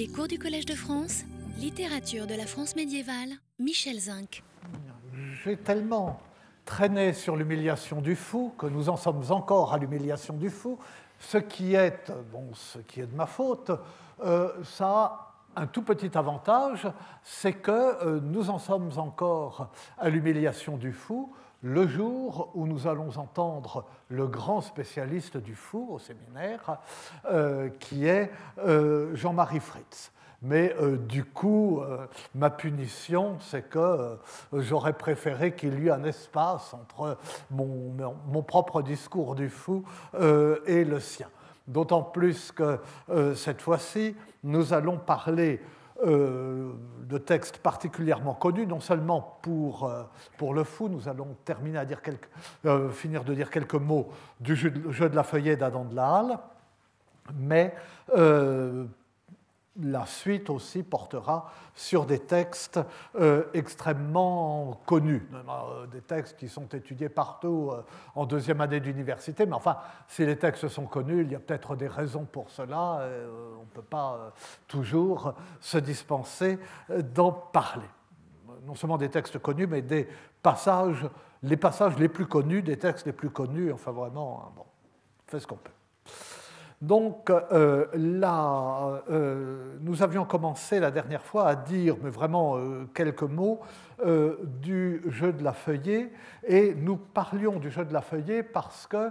Les cours du Collège de France, littérature de la France médiévale, Michel Zinc. J'ai tellement traîné sur l'humiliation du fou que nous en sommes encore à l'humiliation du fou. Ce qui est, bon, ce qui est de ma faute, euh, ça a un tout petit avantage, c'est que euh, nous en sommes encore à l'humiliation du fou le jour où nous allons entendre le grand spécialiste du fou au séminaire, euh, qui est euh, Jean-Marie Fritz. Mais euh, du coup, ma punition, c'est que j'aurais préféré qu'il y ait un espace entre mon, mon propre discours du fou et le sien. D'autant plus que cette fois-ci, nous allons parler euh, de textes particulièrement connus, non seulement pour, euh, pour le fou, nous allons terminer à dire quelques, euh, finir de dire quelques mots du jeu de, la feuillée d'Adam de la Halle, mais la suite aussi portera sur des textes euh, extrêmement connus, euh, des textes qui sont étudiés partout euh, en deuxième année d'université. Mais enfin, si les textes sont connus, il y a peut-être des raisons pour cela. on ne peut pas toujours se dispenser d'en parler. Non seulement des textes connus, mais des passages, les passages les plus connus, des textes les plus connus. Enfin, vraiment, hein, bon, on fait ce qu'on peut. Donc euh, là, euh, nous avions commencé la dernière fois à dire, mais vraiment euh, quelques mots, du jeu de la feuillée, et nous parlions du jeu de la feuillée parce que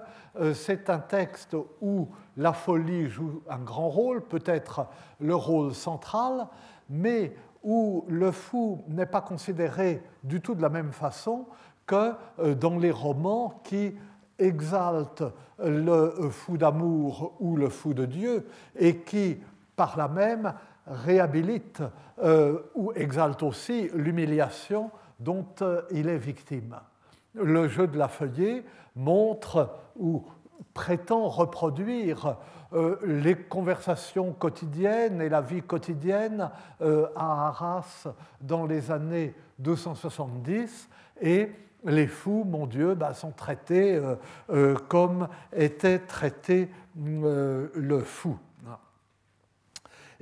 c'est un texte où la folie joue un grand rôle, peut-être le rôle central, mais où le fou n'est pas considéré du tout de la même façon que dans les romans qui exalte le fou d'amour ou le fou de Dieu et qui, par là même, réhabilite euh, ou exalte aussi l'humiliation dont euh, il est victime. Le jeu de la feuillée montre ou prétend reproduire euh, les conversations quotidiennes et la vie quotidienne à Arras dans les années 270 et les fous, mon Dieu, bah, sont traités euh, euh, comme était traité euh, le fou.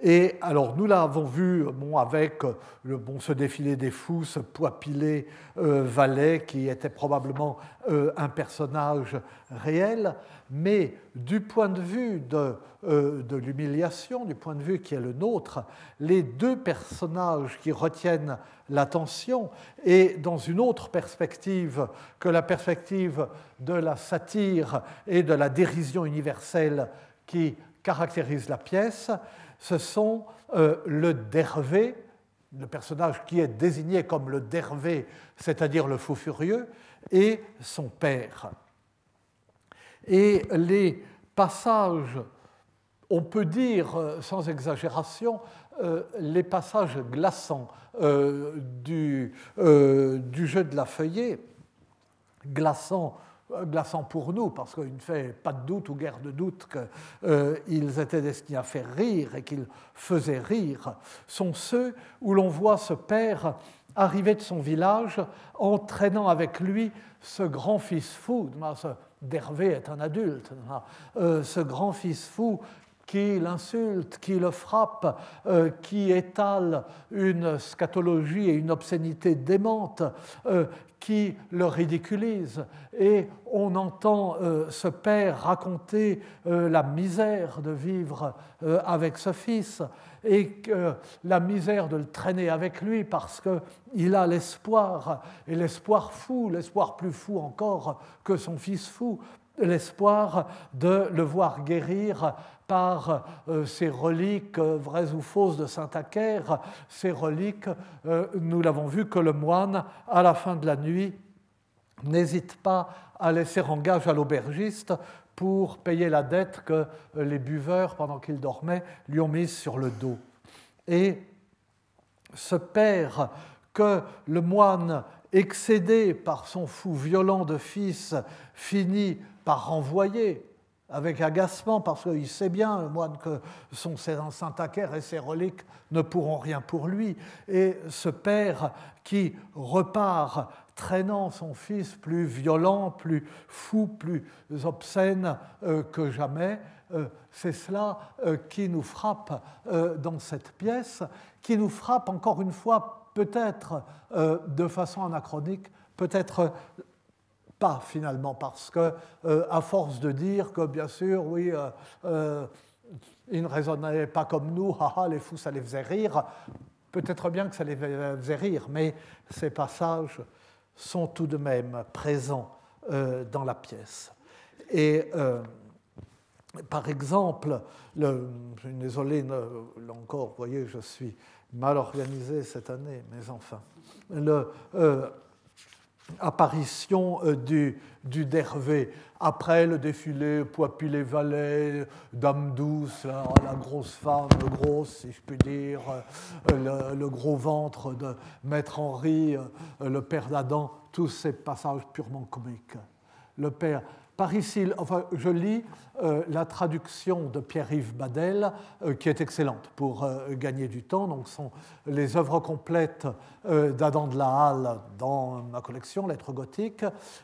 Et alors, nous l'avons vu bon, avec le, bon, ce défilé des fous, ce poipilé valet qui était probablement un personnage réel, mais du point de vue de, de l'humiliation, du point de vue qui est le nôtre, les deux personnages qui retiennent l'attention et dans une autre perspective que la perspective de la satire et de la dérision universelle qui caractérise la pièce, ce sont euh, le dervé, le personnage qui est désigné comme le dervé, c'est-à-dire le fou furieux, et son père. Et les passages, on peut dire euh, sans exagération, les passages glaçants euh, du, euh, du, jeu de la feuillée, glaçants glaçant pour nous, parce qu'il ne fait pas de doute ou guère de doute qu'ils étaient destinés à faire rire et qu'ils faisaient rire, sont ceux où l'on voit ce père arriver de son village entraînant avec lui ce grand fils fou. D'Hervé est un adulte. Ce grand fils fou qui l'insulte, qui le frappe, euh, qui étale une scatologie et une obscénité démente, euh, qui le ridiculise. Et on entend euh, ce père raconter la misère de vivre avec ce fils et la misère de le traîner avec lui parce qu'il a l'espoir, et l'espoir fou, l'espoir plus fou encore que son fils fou, l'espoir de le voir guérir par euh, ces reliques euh, vraies ou fausses de Saint Acaire, ces reliques, euh, nous l'avons vu, que le moine, à la fin de la nuit, n'hésite pas à laisser en gage à l'aubergiste pour payer la dette que les buveurs, pendant qu'il dormait, lui ont mise sur le dos. Et ce père que le moine, excédé par son fou violent de fils, finit par renvoyer avec agacement, parce qu'il sait bien, le moine, que son Saint-Acaire et ses reliques ne pourront rien pour lui. Et ce père qui repart traînant son fils plus violent, plus fou, plus obscène que jamais. C'est cela qui nous frappe dans cette pièce, qui nous frappe encore une fois peut-être de façon anachronique, peut-être pas finalement, parce que à force de dire que bien sûr, oui, ils ne raisonnaient pas comme nous, les fous, ça les faisait rire. Peut-être bien que ça les faisait rire, mais ces passages sont tout de même présents euh, dans la pièce. Et euh, par exemple, le, désolé, là encore, vous voyez, je suis mal organisé cette année, mais enfin, le, euh, apparition du, du Dervé après le défilé, valets, Dame douce, la, grosse femme, grosse, si je puis dire, euh, le, gros ventre de Maître Henri, euh, le père d'Adam, tous ces passages purement comiques. Le père, par ici, enfin, je lis euh, la traduction de Pierre-Yves Badel, euh, qui est excellente pour euh, gagner du temps. Donc, sont les œuvres complètes d'Adam de la Halle dans ma collection, Lettres gothiques,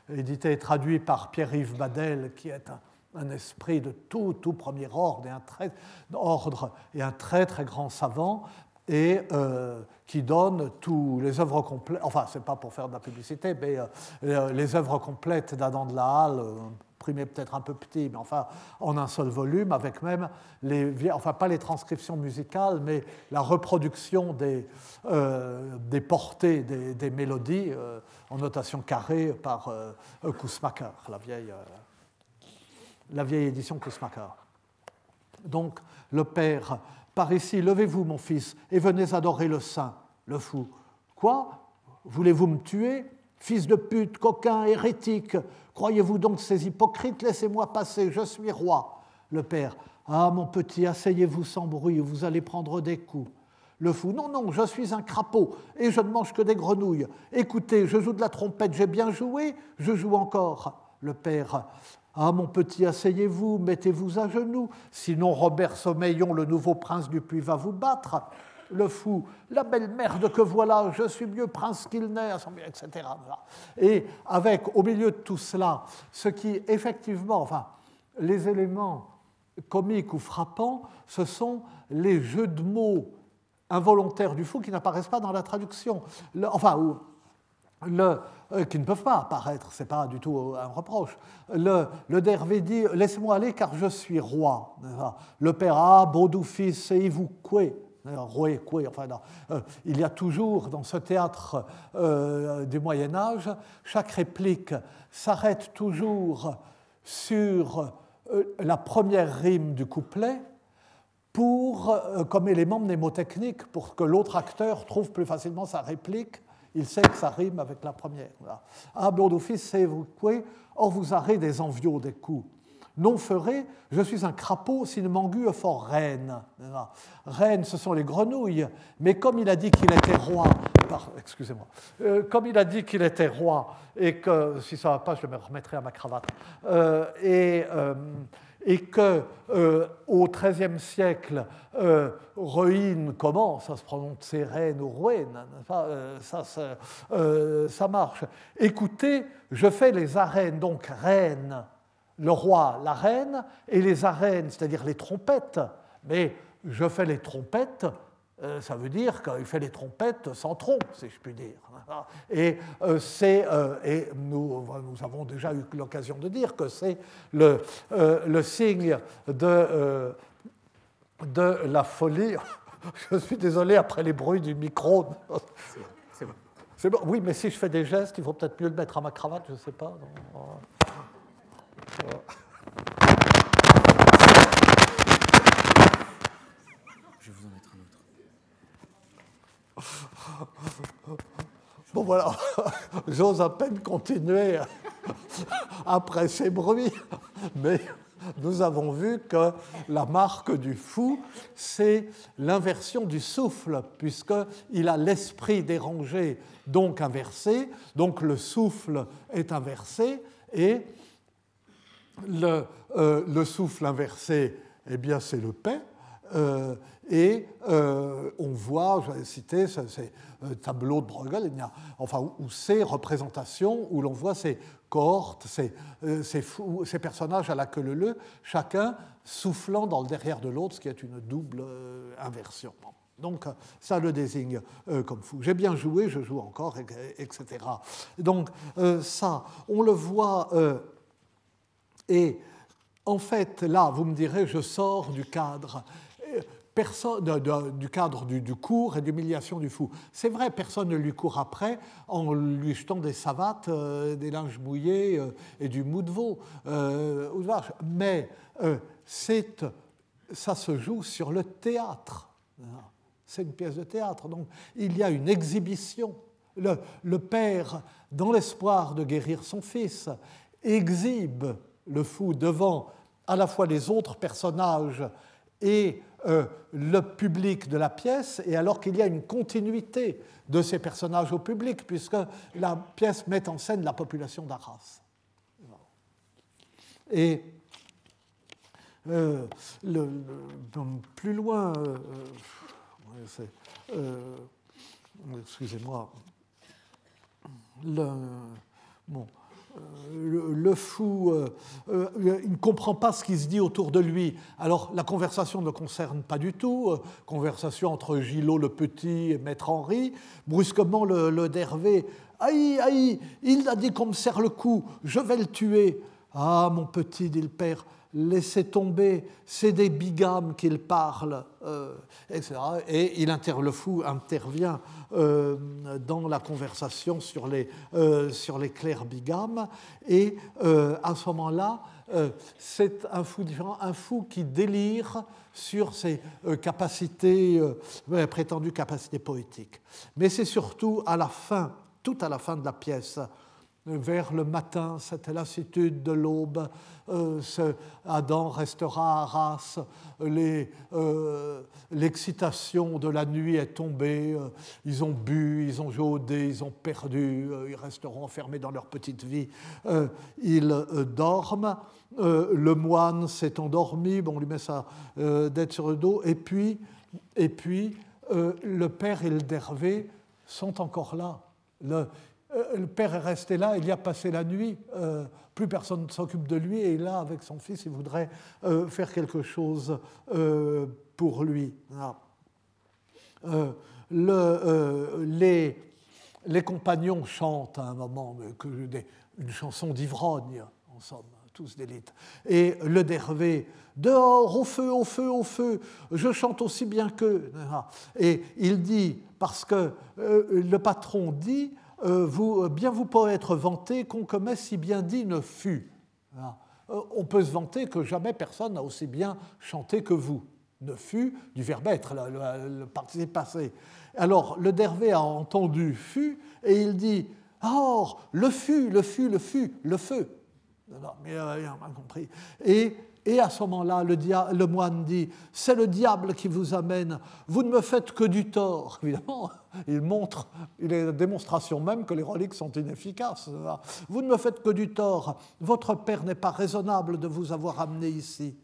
édité et traduit par Pierre-Yves Badel, qui est un, esprit de tout, tout premier ordre et un très, ordre et un très, très grand savant et qui donne tous les œuvres complètes, enfin, c'est pas pour faire de la publicité, mais euh, les œuvres complètes d'Adam de la Halle, euh, imprimées peut-être un peu petit, mais enfin en un seul volume, avec même les, enfin pas les transcriptions musicales, mais la reproduction des, euh, des portées des, des mélodies en notation carrée par Kousmaker, la vieille, la vieille édition Kousmaker. Donc le père par ici, levez-vous, mon fils, et venez adorer le saint, le fou. Quoi? Voulez-vous me tuer? Fils de pute, coquin, hérétique, croyez-vous donc ces hypocrites? Laissez-moi passer, je suis roi. Le père, ah mon petit, asseyez-vous sans bruit, vous allez prendre des coups. Le fou, non, non, je suis un crapaud et je ne mange que des grenouilles. Écoutez, je joue de la trompette, j'ai bien joué, je joue encore. Le père, ah, mon petit, asseyez-vous, mettez-vous à genoux, sinon Robert Sommeillon, le nouveau prince du Puy, va vous battre. Le fou, la belle merde que voilà, je suis mieux prince qu'il n'est, etc. Et avec, au milieu de tout cela, ce qui, effectivement, enfin, les éléments comiques ou frappants, ce sont les jeux de mots involontaires du fou qui n'apparaissent pas dans la traduction. enfin, le, euh, qui ne peuvent pas apparaître, ce n'est pas du tout un reproche. Le, le dit Laisse-moi aller car je suis roi. Le père Ah, et vous quoi enfin, euh, il y a toujours dans ce théâtre euh, du Moyen Âge, chaque réplique s'arrête toujours sur la première rime du couplet pour, comme élément mnémotechnique pour que l'autre acteur trouve plus facilement sa réplique il sait que ça rime avec la première. Ah, bon fils, c'est vous Or vous arrêtez des envieux des coups. Non ferait, je suis un crapaud s'il m'engue fort reine. Reine, ce sont les grenouilles. Mais comme il a dit qu'il était roi, excusez-moi, euh, comme il a dit qu'il était roi, et que, si ça ne va pas, je me remettrai à ma cravate, euh, et euh, et que euh, au XIIIe siècle, euh, ruine commence, ça se prononce reine ou ruine, euh, euh, ça, marche. Écoutez, je fais les arènes, donc reine, le roi, la reine, et les arènes, c'est-à-dire les trompettes, mais je fais les trompettes euh, ça veut dire qu'il fait les trompettes sans trompe, si je puis dire. Et, euh, euh, et nous, nous, avons déjà eu l'occasion de dire que c'est le, le, signe de, de la folie. Je suis désolé après les bruits du micro. C'est bon. C'est bon. Oui, mais si je fais des gestes, il vaut peut-être mieux le mettre à ma cravate, je ne sais pas. Bon voilà, j'ose à peine continuer après ces bruits, mais nous avons vu que la marque du fou, c'est l'inversion du souffle, puisqu'il a l'esprit dérangé, donc inversé, donc le souffle est inversé, et le, euh, le souffle inversé, eh bien c'est le paix, et on voit, j'avais cité ces tableaux de Bruegel, enfin, ou ces représentations où l'on voit ces cohortes, ces, ces, personnages à la queue leu, chacun soufflant dans le derrière de l'autre, ce qui est une double inversion. Donc ça le désigne euh, comme fou. J'ai bien joué, je joue encore, etc. Donc euh, ça, on le voit. Euh, et en fait, là, vous me direz, je sors du cadre. Personne, du cadre du, cours et d'humiliation du fou. C'est vrai, personne ne lui court après en lui jetant des savates, des linges mouillés et du mou de veau. mais ça se joue sur le théâtre c'est une pièce de théâtre. Donc il y a une exhibition. Le, père, dans l'espoir de guérir son fils, exhibe le fou devant à la fois les autres personnages et euh, le public de la pièce, et alors qu'il y a une continuité de ces personnages au public, puisque la pièce met en scène la population d'Arras. Et euh, plus loin, euh, excusez-moi, le, bon, le, fou, euh, il ne comprend pas ce qui se dit autour de lui. Alors la conversation ne concerne pas du tout. conversation entre Gillot le Petit et Maître Henri. Brusquement, le, le Dervé, aïe, aïe, il a dit qu'on me serre le cou, je vais le tuer. Ah, mon petit, dit le père, laissez tomber, c'est des bigames qu'il parle, euh, etc. Et il le fou intervient euh, dans la conversation sur les, euh, sur les clercs bigames, et à ce moment-là, c'est un fou un fou qui délire sur ses capacités, prétendues capacités poétiques. Mais c'est surtout à la fin, tout à la fin de la pièce, vers le matin, cette lassitude de l'aube, euh, Adam restera à Arras, euh, l'excitation de la nuit est tombée, euh, ils ont bu, ils ont joué ils ont perdu, ils resteront enfermés dans leur petite vie, ils dorment, le moine s'est endormi, bon, on lui met sa dette sur le dos, et puis, et puis le père et le dervé sont encore là. Le père est resté là, il y a passé la nuit, euh, plus personne ne s'occupe de lui, et là, avec son fils, il voudrait euh, faire quelque chose pour lui. Les, compagnons chantent à un moment une chanson d'ivrogne, en somme, tous d'élite. Et le dervé, dehors, au feu, au feu, au feu, je chante aussi bien qu'eux. Et il dit, parce que le patron dit, euh, vous, euh, bien vous pourrez être vanté qu'on commet si bien dit ne fut. Euh, on peut se vanter que jamais personne n'a aussi bien chanté que vous. Ne fut du verbe être, le, participe passé. Alors le Dervé a entendu fut et il dit Or, le fut, le fut, le fut, le feu. Non, mais il a compris. Et et à ce moment-là, le, moine dit, c'est le diable qui vous amène, vous ne me faites que du tort. Évidemment, il montre, il est la démonstration même que les reliques sont inefficaces. Vous ne me faites que du tort, votre père n'est pas raisonnable de vous avoir amené ici.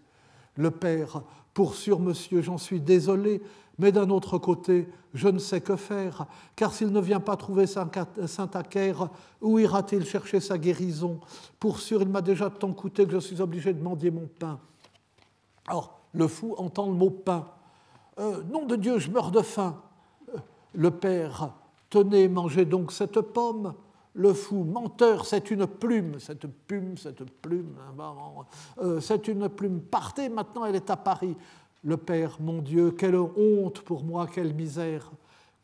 Le père, pour sûr, monsieur, j'en suis désolé, mais d'un autre côté, je ne sais que faire, car s'il ne vient pas trouver Saint-Acaire, où ira-t-il chercher sa guérison? Pour sûr, il m'a déjà tant coûté que je suis obligé de mendier mon pain. Or, le fou entend le mot pain. Euh, nom de Dieu, je meurs de faim. Euh, le père, tenez, mangez donc cette pomme. Le fou, menteur, c'est une plume, cette plume, cette plume, hein, euh, c'est une plume. Partez, maintenant elle est à Paris le Père, mon Dieu, quelle honte pour moi, quelle misère,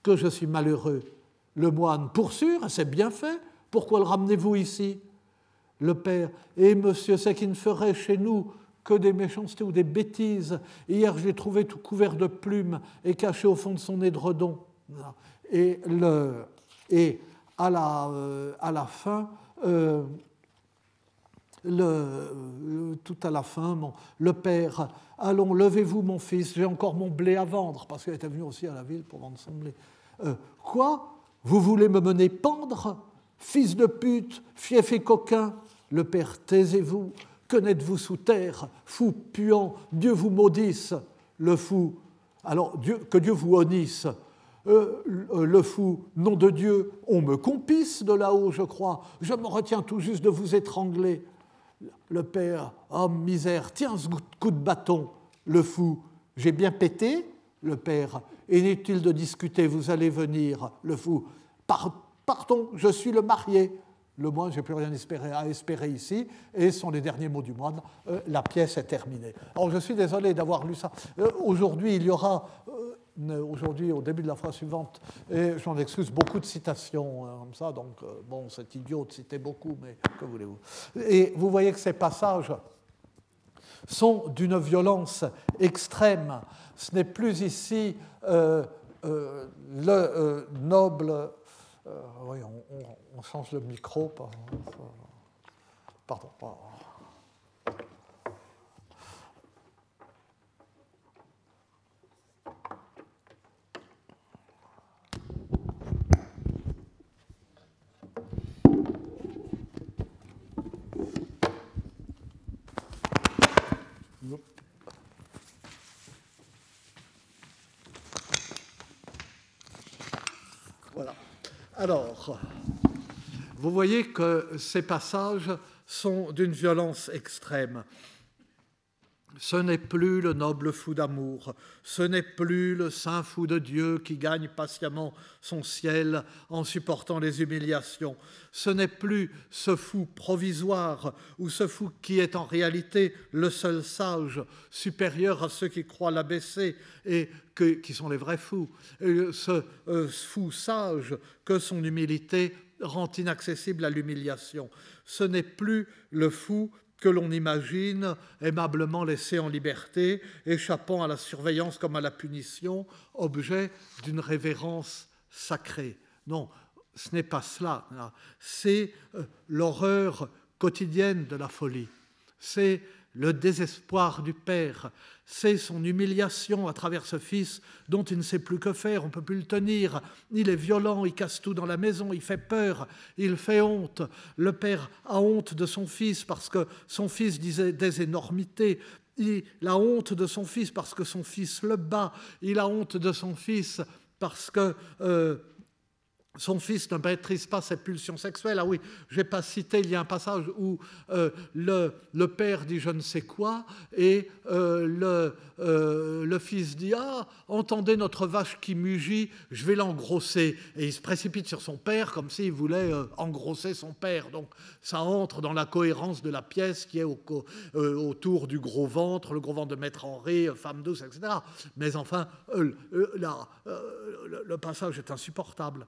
que je suis malheureux. Le moine, pour sûr, c'est bien fait, pourquoi le ramenez-vous ici? Le Père, et monsieur, c'est qu'il ne ferait chez nous que des méchancetés ou des bêtises. Hier, je l'ai trouvé tout couvert de plumes et caché au fond de son édredon. Et, le, et à, la, euh, fin, euh, tout à la fin, le père, allons, levez-vous mon fils, j'ai encore mon blé à vendre, parce qu'il était venu aussi à la ville pour vendre son blé. Euh, quoi? Vous voulez me mener pendre? Fils de pute, fief et coquin Le père, taisez-vous, que n'êtes-vous sous terre Fou puant, Dieu vous maudisse le fou, alors que Dieu vous honnisse, euh, le fou, nom de Dieu, on me compisse de là-haut, je crois, je me retiens tout juste de vous étrangler. Le père, oh misère, tiens ce coup de bâton, le fou, j'ai bien pété, le père, inutile de discuter, vous allez venir, le fou, partons, je suis le marié, le moine, j'ai plus rien à espérer ici, et ce sont les derniers mots du moine, euh, la pièce est terminée. Alors je suis désolé d'avoir lu ça. Euh, aujourd'hui, il y aura aujourd'hui, au début de la phrase suivante, et j'en excuse beaucoup de citations hein, comme ça, donc euh, bon, c'est idiot de citer beaucoup, mais que voulez-vous. Et vous voyez que ces passages sont d'une violence extrême. Ce n'est plus ici euh, euh, le noble. oui, on, change le micro. Pardon. pardon. Voilà. Vous voyez que ces passages sont d'une violence extrême. Ce n'est plus le noble fou d'amour, ce n'est plus le saint fou de Dieu qui gagne patiemment son ciel en supportant les humiliations, ce n'est plus ce fou provisoire ou ce fou qui est en réalité le seul sage, supérieur à ceux qui croient l'abaisser et qui sont les vrais fous, ce euh, fou sage que son humilité rend inaccessible à l'humiliation. Ce n'est plus le fou que l'on imagine aimablement laissé en liberté, échappant à la surveillance comme à la punition, objet d'une révérence sacrée. Non, ce n'est pas cela. C'est euh, l'horreur quotidienne de la folie. C'est le désespoir du Père, c'est son humiliation à travers ce fils dont il ne sait plus que faire, on ne peut plus le tenir. Il est violent, il casse tout dans la maison, il fait peur, il fait honte. Le Père a honte de son fils parce que son fils disait des énormités. Il a honte de son fils parce que son fils le bat. Il a honte de son fils parce que... Euh, son fils ne maîtrise pas ses pulsions sexuelles. Ah oui, je n'ai pas cité, il y a un passage où euh, le, père dit je ne sais quoi, et euh, le, euh, le, fils dit Ah, entendez notre vache qui mugit, je vais l'engrosser. Et il se précipite sur son père comme s'il voulait engrosser son père. Donc ça entre dans la cohérence de la pièce qui est au, autour du gros ventre, le gros ventre de Maître Henri, femme douce, etc. Mais enfin, le passage est insupportable.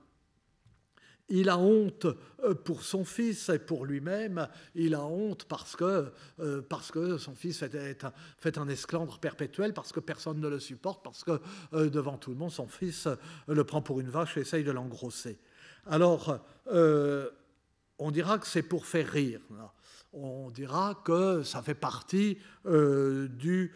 Il a honte euh, pour son fils et pour lui-même. Il a honte parce que, euh, parce que son fils fait, un, fait un esclandre perpétuel, parce que personne ne le supporte, parce que euh, devant tout le monde, son fils le prend pour une vache et essaye de l'engrosser. Alors, on dira que c'est pour faire rire. On dira que ça fait partie du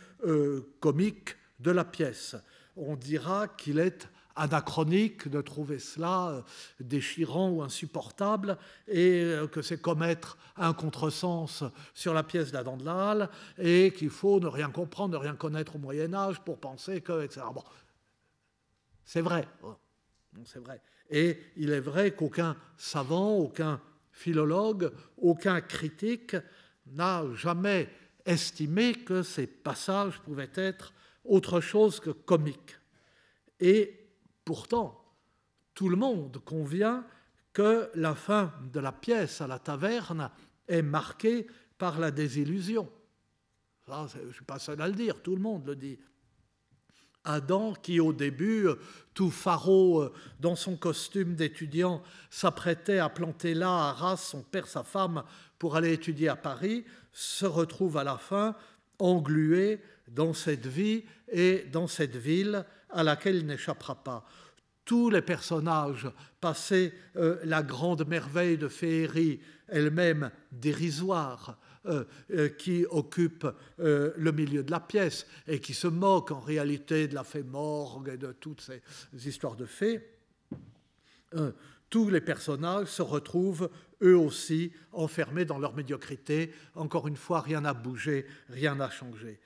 comique de la pièce. On dira qu'il est anachronique de trouver cela euh, déchirant ou insupportable et euh, que c'est commettre un contresens sur la pièce d'Adam de la Halle et qu'il faut ne rien comprendre, ne rien connaître au Moyen Âge pour penser que, etc. Bon, c'est vrai, c'est vrai. Et il est vrai qu'aucun savant, aucun philologue, aucun critique n'a jamais estimé que ces passages pouvaient être autre chose que comiques. Et Pourtant, tout le monde convient que la fin de la pièce à la taverne est marquée par la désillusion. je ne suis pas seul à le dire, tout le monde le dit. Adam, qui au début, tout faraud dans son costume d'étudiant, s'apprêtait à planter là à Arras son père, sa femme, pour aller étudier à Paris, se retrouve à la fin englué dans cette vie et dans cette ville à laquelle il n'échappera pas. Tous les personnages passaient euh, la grande merveille de féerie, elle-même dérisoire, euh, euh, qui occupe le milieu de la pièce et qui se moque en réalité de la fée morgue et de toutes ces histoires de fées. tous les personnages se retrouvent eux aussi enfermés dans leur médiocrité. Encore une fois, rien n'a bougé, rien n'a changé.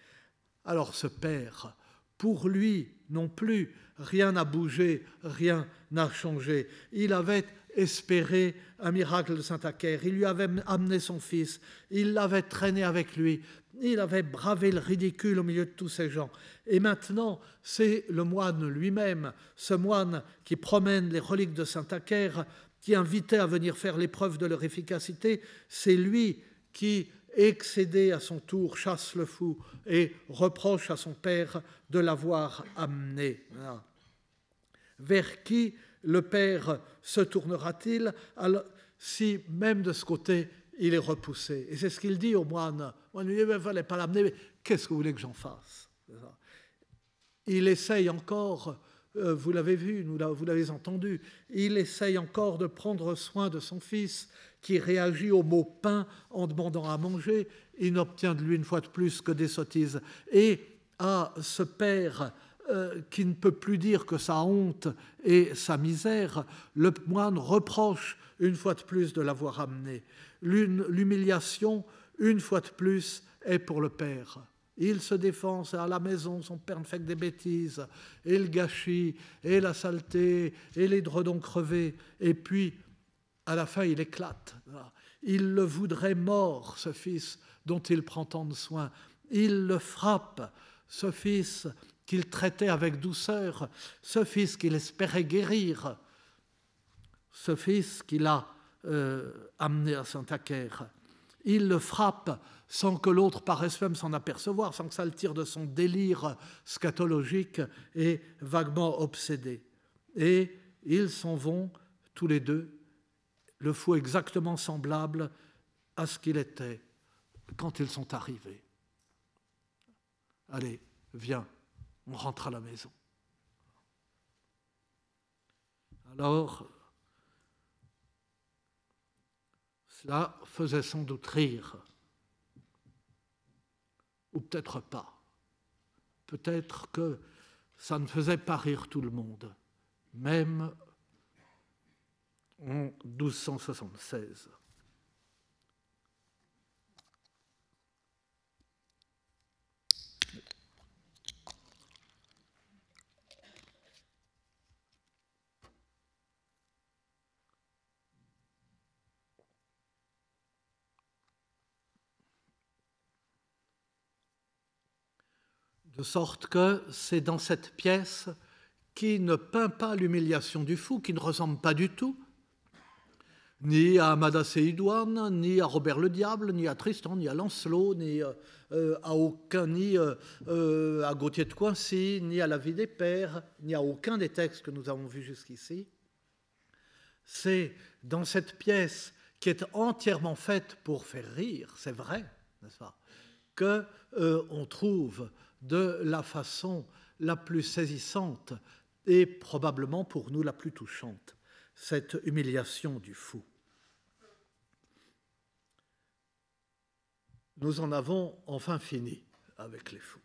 Alors ce père Pour lui non plus, rien n'a bougé, rien n'a changé. Il avait espéré un miracle de Saint-Acaire, il lui avait amené son fils, il l'avait traîné avec lui, il avait bravé le ridicule au milieu de tous ces gens. Et maintenant, c'est le moine lui-même, ce moine qui promène les reliques de Saint-Acaire, qui invitait à venir faire l'épreuve de leur efficacité, c'est lui qui, excédé à son tour, chasse le fou et reproche à son père de l'avoir amené. Vers qui le père se tournera-t-il? Si même de ce côté il est repoussé. Et c'est ce qu'il dit au moine. Il ne fallait pas l'amener, mais qu'est-ce que vous voulez que j'en fasse? Il essaye encore euh, vous l'avez vu, vous l'avez entendu, il essaye encore de prendre soin de son fils qui réagit au mot pain en demandant à manger, il n'obtient de lui une fois de plus que des sottises. Et à ce père euh, qui ne peut plus dire que sa honte et sa misère, le moine reproche une fois de plus de l'avoir amené. L'humiliation, une fois de plus, est pour le père. Il se défend, c'est à la maison, son père ne fait que des bêtises, et le gâchis, et la saleté, et les dredons crevés, et puis à la fin il éclate. Il le voudrait mort, ce fils dont il prend tant de soin. Il le frappe, ce fils qu'il traitait avec douceur, ce fils qu'il espérait guérir, ce fils qu'il a euh, amené à Saint-Acaire. Il le frappe sans que l'autre paraisse même s'en apercevoir, sans que ça le tire de son délire scatologique et vaguement obsédé. Et ils s'en vont tous les deux, le fou exactement semblable à ce qu'il était quand ils sont arrivés. Allez, viens, on rentre à la maison. Alors, cela faisait sans doute rire ou peut-être pas. Peut-être que ça ne faisait pas rire tout le monde, même en 1276. De sorte que c'est dans cette pièce qui ne peint pas l'humiliation du fou, qui ne ressemble pas du tout, ni à Madassé Idoine, ni à Robert le Diable, ni à Tristan, ni à Lancelot, ni euh, euh, à aucun, ni euh, à Gauthier de Coincy, ni à La vie des pères, ni à aucun des textes que nous avons vus jusqu'ici. C'est dans cette pièce qui est entièrement faite pour faire rire, c'est vrai, n'est-ce pas, que trouve de la façon la plus saisissante et probablement pour nous la plus touchante, cette humiliation du fou. Nous en avons enfin fini avec les fous.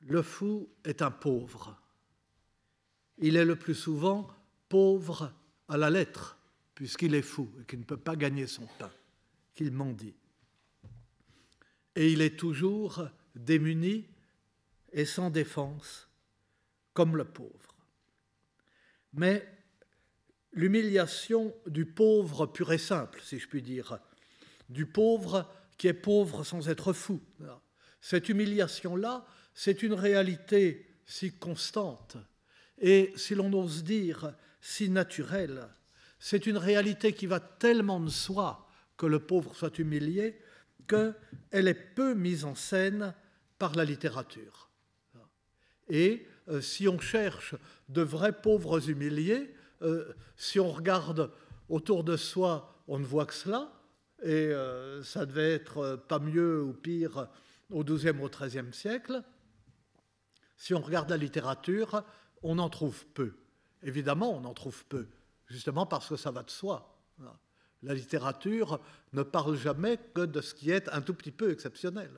Le fou est un pauvre. Il est le plus souvent pauvre à la lettre, puisqu'il est fou et qu'il ne peut pas gagner son pain, qu'il mendie. Et il est toujours démuni et sans défense, comme le pauvre. Mais l'humiliation du pauvre pur et simple, si je puis dire, du pauvre qui est pauvre sans être fou, cette humiliation-là, c'est une réalité si constante et, si l'on ose dire, si naturelle. C'est une réalité qui va tellement de soi que le pauvre soit humilié qu'elle est peu mise en scène par la littérature. Et euh, si on cherche de vrais pauvres humiliés, euh, si on regarde autour de soi, on ne voit que cela, et euh, ça devait être pas mieux ou pire au XIIe ou au XIIIe siècle. Si on regarde la littérature, on en trouve peu. Évidemment, on en trouve peu, justement parce que ça va de soi. La littérature ne parle jamais que de ce qui est un tout petit peu exceptionnel.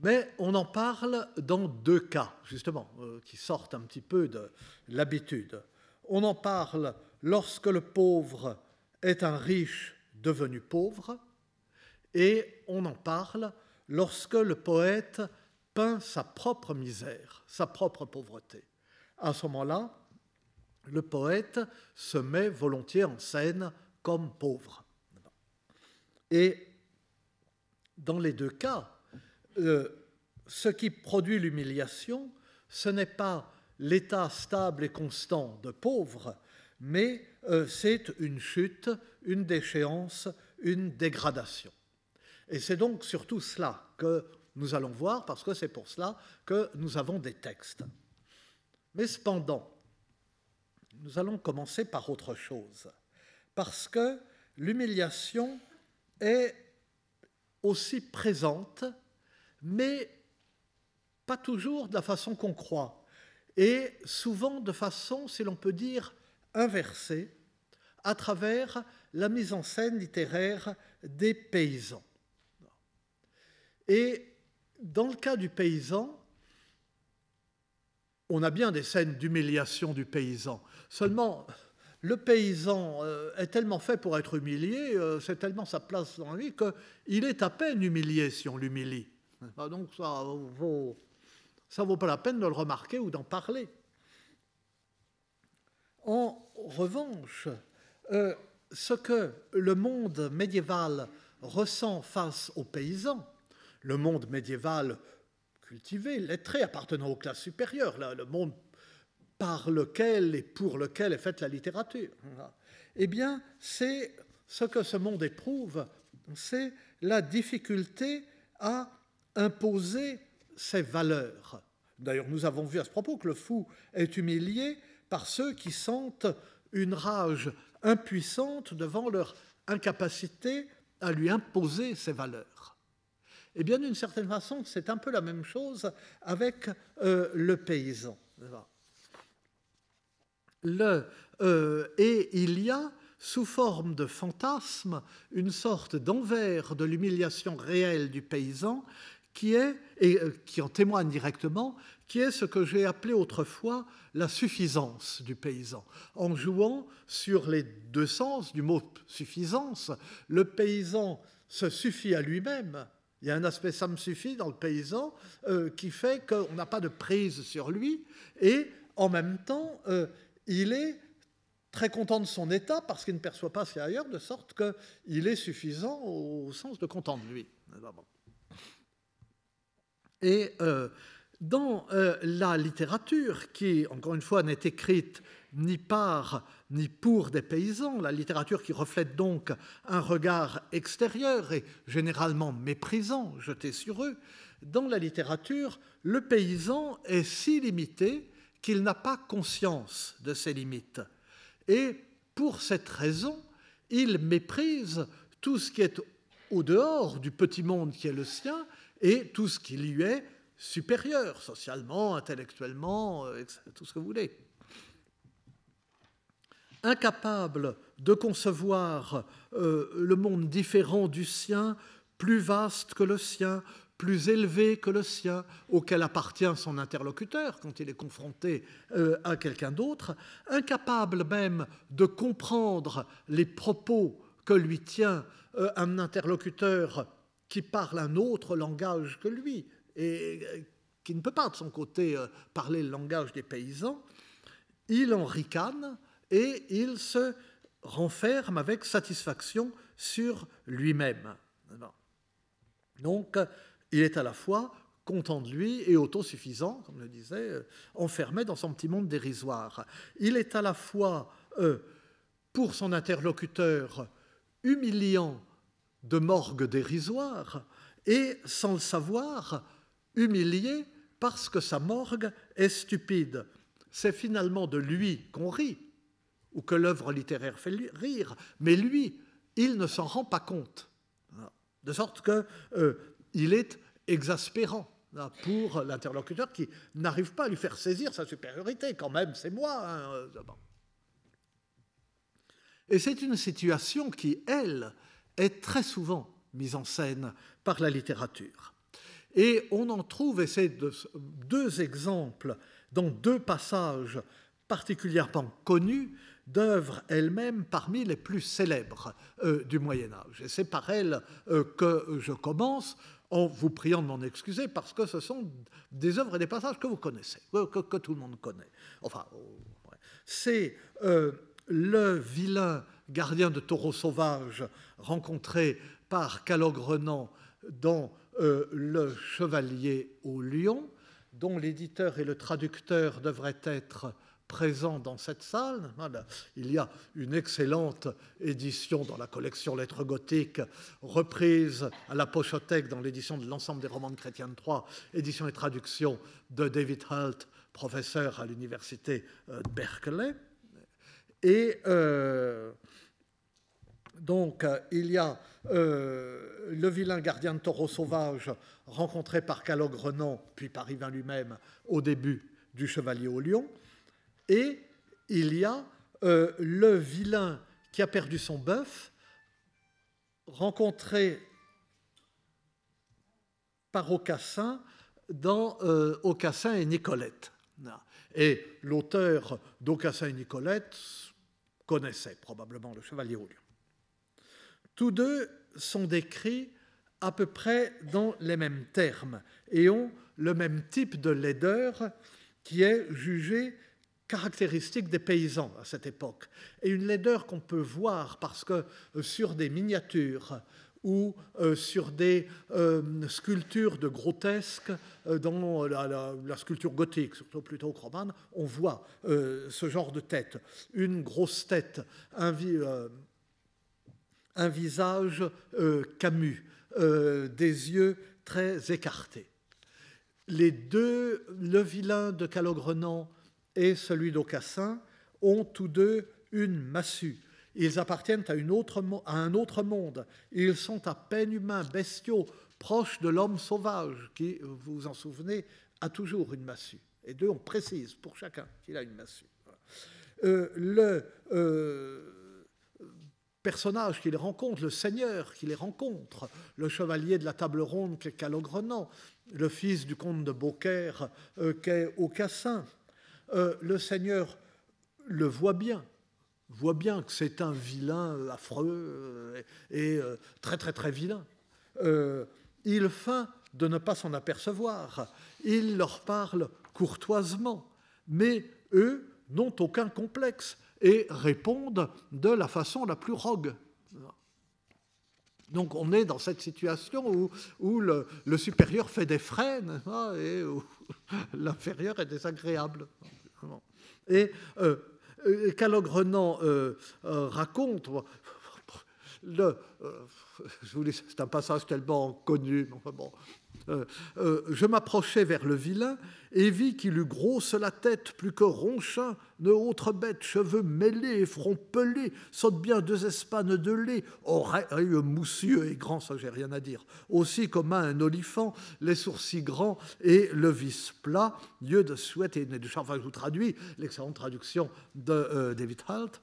Mais on en parle dans deux cas, justement, euh, qui sortent un petit peu de l'habitude. On en parle lorsque le pauvre est un riche devenu pauvre, et on en parle lorsque le poète peint sa propre misère, sa propre pauvreté. À ce moment-là, le poète se met volontiers en scène comme pauvre. Et dans les deux cas, euh, ce qui produit l'humiliation, ce n'est pas l'état stable et constant de pauvre, mais euh, c'est une chute, une déchéance, une dégradation. Et c'est donc surtout cela que nous allons voir, parce que c'est pour cela que nous avons des textes. Mais cependant, nous allons commencer par autre chose, parce que l'humiliation est aussi présente, mais pas toujours de la façon qu'on croit, et souvent de façon, si l'on peut dire, inversée, à travers la mise en scène littéraire des paysans. Et dans le cas du paysan, on a bien des scènes d'humiliation du paysan. Seulement, le paysan euh, est tellement fait pour être humilié, euh, c'est tellement sa place dans vie qu'il est à peine humilié si on l'humilie. Donc ça vaut, ça vaut pas la peine de le remarquer ou d'en parler. En revanche, euh, ce que le monde médiéval ressent face aux paysans, le monde médiéval cultivé, lettré, appartenant aux classes supérieures, le monde par lequel et pour lequel est faite la littérature. Eh bien, c'est ce que ce monde éprouve, c'est la difficulté à imposer ses valeurs. D'ailleurs, nous avons vu à ce propos que le fou est humilié par ceux qui sentent une rage impuissante devant leur incapacité à lui imposer ses valeurs. Eh bien, d'une certaine façon, c'est un peu la même chose avec euh, le paysan. Euh, et il y a, sous forme de fantasme, une sorte d'envers de l'humiliation réelle du paysan qui est, et euh, qui en témoigne directement, qui est ce que j'ai appelé autrefois la suffisance du paysan. En jouant sur les deux sens du mot suffisance, le paysan se suffit à lui-même, il y a un aspect ça me suffit dans le paysan euh, qui fait qu'on n'a pas de prise sur lui et en même temps, euh, il est très content de son état parce qu'il ne perçoit pas ce qu'il y a ailleurs, de sorte qu'il est suffisant au sens de content de lui. Et euh, dans la littérature, qui, encore une fois, n'est écrite ni par ni pour des paysans, la littérature qui reflète donc un regard extérieur et généralement méprisant jeté sur eux, dans la littérature, le paysan est si limité qu'il n'a pas conscience de ses limites. Et pour cette raison, il méprise tout ce qui est au dehors du petit monde qui est le sien et tout ce qui lui est supérieur, socialement, intellectuellement, euh, tout ce que vous voulez. Incapable de concevoir euh, le monde différent du sien, plus vaste que le sien, plus élevé que le sien, auquel appartient son interlocuteur quand il est confronté euh, à quelqu'un d'autre, incapable même de comprendre les propos que lui tient un interlocuteur qui parle un autre langage que lui et qui ne peut pas de son côté parler le langage des paysans, il en ricane et il se renferme avec satisfaction sur lui-même. Donc, il est à la fois content de lui et autosuffisant, comme le disait, euh, enfermé dans son petit monde dérisoire. Il est à la fois, euh, pour son interlocuteur, humiliant de morgue dérisoire et, sans le savoir, humilié parce que sa morgue est stupide. C'est finalement de lui qu'on rit, ou que l'œuvre littéraire fait rire, mais lui, il ne s'en rend pas compte. De sorte qu'il euh, est exaspérant pour l'interlocuteur qui n'arrive pas à lui faire saisir sa supériorité. Quand même, c'est moi. Hein, euh, Et c'est une situation qui, elle, est très souvent mise en scène par la littérature. Et on en trouve, et c'est deux exemples dans deux passages particulièrement connus d'œuvres elles-mêmes parmi les plus célèbres euh, du Moyen Âge. Et c'est par elles euh, que je commence en vous priant de m'en excuser parce que ce sont des œuvres et des passages que vous connaissez, que, tout le monde connaît. Enfin, oh, c'est euh, le vilain gardien de taureaux sauvages rencontré par Calogrenant dans euh, Le Chevalier au Lion, dont l'éditeur et le traducteur devraient être présents dans cette salle. Il y a une excellente édition dans la collection Lettres gothiques, reprise à la Pochothèque dans l'édition de l'ensemble des romans de Chrétien Troyes, édition et traduction de David Halt, professeur à l'université euh, de Berkeley. Et euh, donc, il y a euh, le vilain gardien de taureau sauvage rencontré par Calogrenant, puis par Yvain lui-même au début du Chevalier au Lion. Et il y a euh, le vilain qui a perdu son bœuf, rencontré par Aucassin dans euh, Aucassin et Nicolette. Et l'auteur d'Aucassin et Nicolette connaissait probablement le chevalier au lion. Tous deux sont décrits à peu près dans les mêmes termes et ont le même type de laideur qui est jugé caractéristique des paysans à cette époque. Et une laideur qu'on peut voir parce que euh, sur des miniatures ou euh, sur des euh, sculptures de grotesques dans la, sculpture gothique, surtout plutôt romane, on voit ce genre de tête. Une grosse tête, un, un visage camus, des yeux très écartés. Les deux, le vilain de Calogrenant et celui d'Aucassin ont tous deux une massue. Ils appartiennent à, un autre monde. Ils sont à peine humains, bestiaux, proches de l'homme sauvage, qui, vous vous en souvenez, a toujours une massue. Et deux, on précise pour chacun qu'il a une massue. Euh, le euh, personnage qu'il rencontre, le seigneur qui les rencontre, le chevalier de la table ronde qu'est Calogrenant, le fils du comte de Beaucaire euh, qu'est Aucassin, le Seigneur le voit bien, voit bien que c'est un vilain euh, affreux euh, et très très très vilain. il feint de ne pas s'en apercevoir. Il leur parle courtoisement, mais eux n'ont aucun complexe et répondent de la façon la plus rogue. Donc on est dans cette situation où, le, supérieur fait des freins et où l'inférieur est désagréable. Et euh, euh Calogrenant euh, euh, raconte, le, c'est un passage tellement connu, bon, euh, euh, je m'approchai vers le vilain et vis qu'il eut grosse la tête, plus que ronchin, ne autre bête, cheveux mêlés, front pelé, saute bien deux espanes de lait, oreilles moussieux et grand, ça j'ai rien à dire, aussi comme un olifant, les sourcils grands et le vis plat, yeux de souhait et de Enfin, je vous traduis l'excellente traduction de euh, David Halt.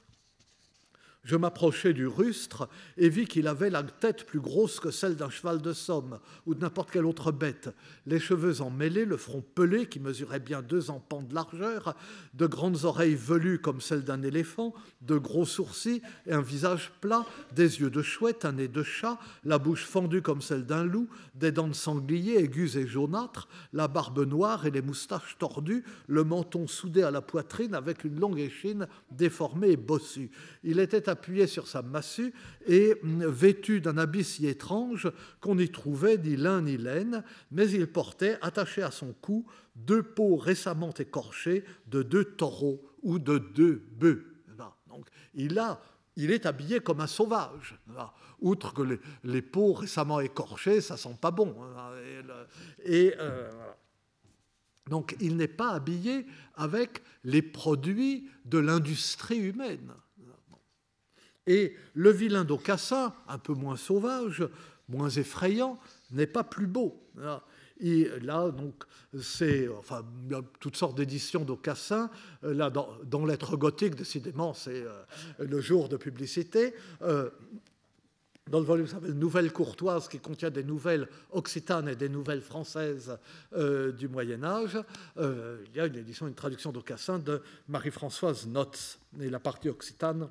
Je m'approchai du rustre et vis qu'il avait la tête plus grosse que celle d'un cheval de somme ou de n'importe quelle autre bête, les cheveux emmêlés, le front pelé qui mesurait bien deux empans de largeur, de grandes oreilles velues comme celles d'un éléphant, de gros sourcils et un visage plat, des yeux de chouette, un nez de chat, la bouche fendue comme celle d'un loup, des dents de sanglier aiguës et jaunâtres, la barbe noire et les moustaches tordues, le menton soudé à la poitrine avec une longue échine déformée et bossue. Il était appuyé sur sa massue et mm, vêtu d'un habit si étrange qu'on n'y trouvait ni lin ni laine, mais il portait, attaché à son cou, deux peaux récemment écorchées de deux taureaux ou de deux bœufs. Donc, il, a, il est habillé comme un sauvage. Outre que les, peaux récemment écorchées, ça sent pas bon. Hein, et, euh, donc, il n'est pas habillé avec les produits de l'industrie humaine. Et le vilain d'Aucassin, un peu moins sauvage, moins effrayant, n'est pas plus beau. Et là, donc, c'est, enfin, il y a toutes sortes d'éditions d'Aucassin. Là, dans, dans Lettres gothiques, décidément, c'est euh, le jour de publicité. Euh, dans le volume s'appelle Nouvelles courtoises, qui contient des nouvelles occitanes et des nouvelles françaises euh, du Moyen Âge, il y a une édition, une traduction d'Aucassin de Marie-Françoise Notz, et la partie occitane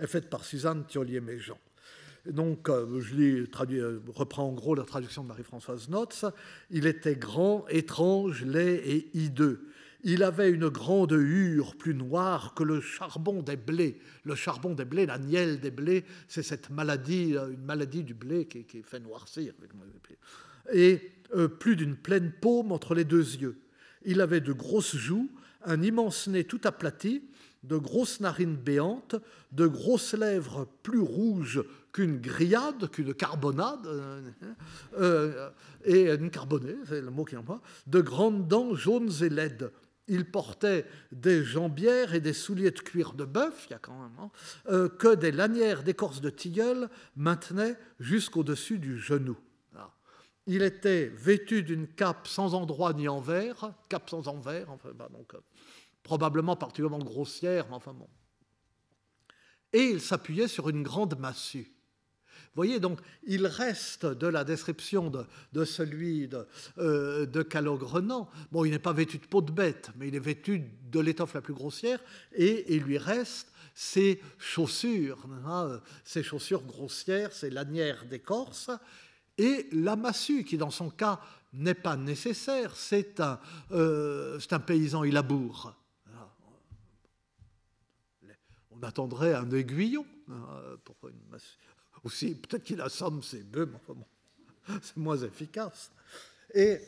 est faite par Suzanne Thiollier-Méjean. donc, euh, je euh, reprends en gros la traduction de Marie-Françoise Notz, il était grand, étrange, laid et hideux. Il avait une grande hure plus noire que le charbon des blés. Le charbon des blés, la nielle des blés, c'est cette maladie, euh, une maladie du blé qui, fait noircir. Et plus d'une pleine paume entre les deux yeux. Il avait de grosses joues, un immense nez tout aplati, de grosses narines béantes, de grosses lèvres plus rouges qu'une grillade, qu'une carbonade, euh, euh, et une carbonée, c'est le mot qui pas, de grandes dents jaunes et laides. Il portait des jambières et des souliers de cuir de bœuf, il y a quand même, hein, euh, que des lanières d'écorce de tilleul maintenaient jusqu'au-dessus du genou. Il était vêtu d'une cape sans endroit ni envers, cape sans envers, enfin, bah, donc, probablement particulièrement grossière, mais enfin bon. Et il s'appuyait sur une grande massue. Vous voyez, donc, il reste de la description de, celui de, euh, de Calogrenant. Bon, il n'est pas vêtu de peau de bête, mais il est vêtu de l'étoffe la plus grossière, et il lui reste ses chaussures, hein, ses chaussures grossières, ses lanières d'écorce, et la massue, qui dans son cas n'est pas nécessaire, c'est un, euh, un paysan, il laboure on attendrait un aiguillon. Hein, Aussi, peut-être qu'il assomme ses bœufs, mais c'est moins efficace. Et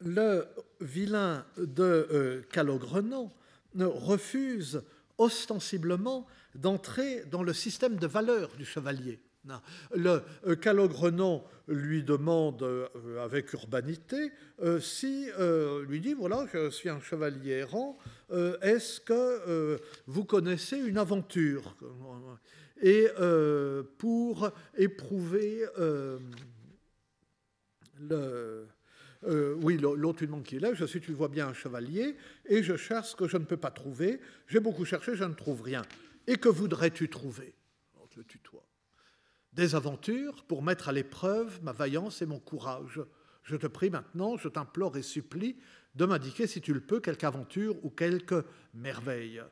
le vilain de euh, Calogrenant refuse ostensiblement d'entrer dans le système de valeurs du chevalier. Le euh, Calogrenant lui demande euh, avec urbanité euh, si lui dit voilà je suis un chevalier errant est-ce que vous connaissez une aventure et pour éprouver le oui, l'autre lui demande qui est. Je suis, tu vois bien, un chevalier, et je cherche ce que je ne peux pas trouver. J'ai beaucoup cherché, je ne trouve rien. Et que voudrais-tu trouver? Le tutoie des aventures pour mettre à l'épreuve ma vaillance et mon courage. Je te prie maintenant, je t'implore et supplie de m'indiquer, si tu le peux, quelque aventure ou quelque merveille.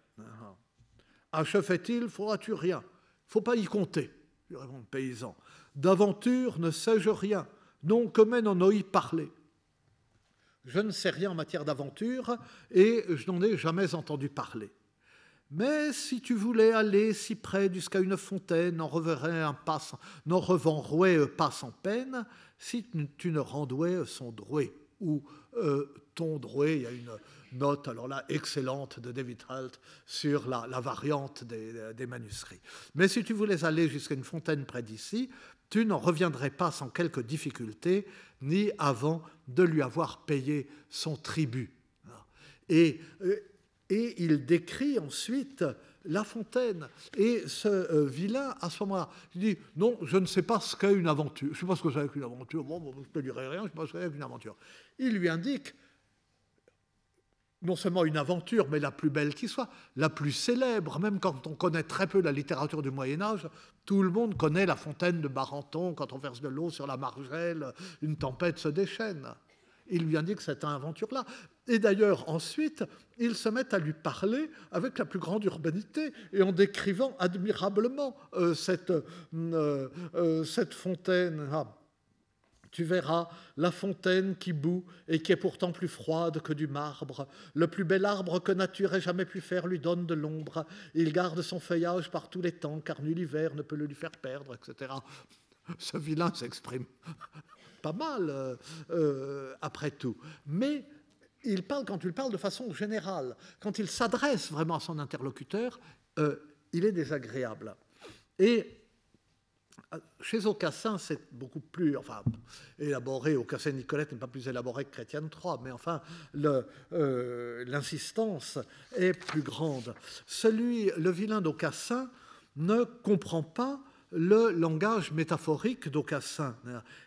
Achevait-il, faudra-tu rien? Faut pas y compter, lui répond le paysan. D'aventure ne sais-je rien, non que mais n'en y parler. Je ne sais rien en matière d'aventure et je n'en ai jamais entendu parler. Mais si tu voulais aller si près jusqu'à une fontaine, en reverrais un pas, n'en revenrouais pas sans peine, si tu ne rendouais son drouet, ou euh, ton drouet, il y a une note, alors là, excellente de David Halt sur la, variante des, manuscrits. Mais si tu voulais aller jusqu'à une fontaine près d'ici, tu n'en reviendrais pas sans quelque difficulté, ni avant de lui avoir payé son tribut. Et euh, et il décrit ensuite La Fontaine. Et ce euh, vilain, à ce moment-là, il dit Non, je ne sais pas ce qu'est une aventure. Je ne sais pas ce que c'est qu'une aventure. Bon, je ne te dirai rien, je ne sais pas ce qu'est qu'une aventure. Il lui indique non seulement une aventure, mais la plus belle qui soit, la plus célèbre, même quand on connaît très peu la littérature du Moyen Âge, tout le monde connaît la fontaine de Barenton, quand on verse de l'eau sur la margelle, une tempête se déchaîne. Il lui indique cette aventure-là. Et d'ailleurs, ensuite, ils se mettent à lui parler avec la plus grande urbanité et en décrivant admirablement euh, cette, euh, euh, cette fontaine. Ah, tu verras la fontaine qui bout et qui est pourtant plus froide que du marbre. Le plus bel arbre que nature ait jamais pu faire lui donne de l'ombre. Il garde son feuillage par tous les temps, car nul hiver ne peut le lui faire perdre, etc. Ce vilain s'exprime pas mal après tout. Mais il parle, quand il parle de façon générale, quand il s'adresse vraiment à son interlocuteur, euh, il est désagréable. Et euh, chez Aucassin, c'est beaucoup plus enfin, élaboré. Aucassin Nicolette n'est pas plus élaboré que Chrétienne III, mais enfin, euh, l'insistance est plus grande. Celui, le vilain d'Aucassin ne comprend pas le langage métaphorique d'Aucassin.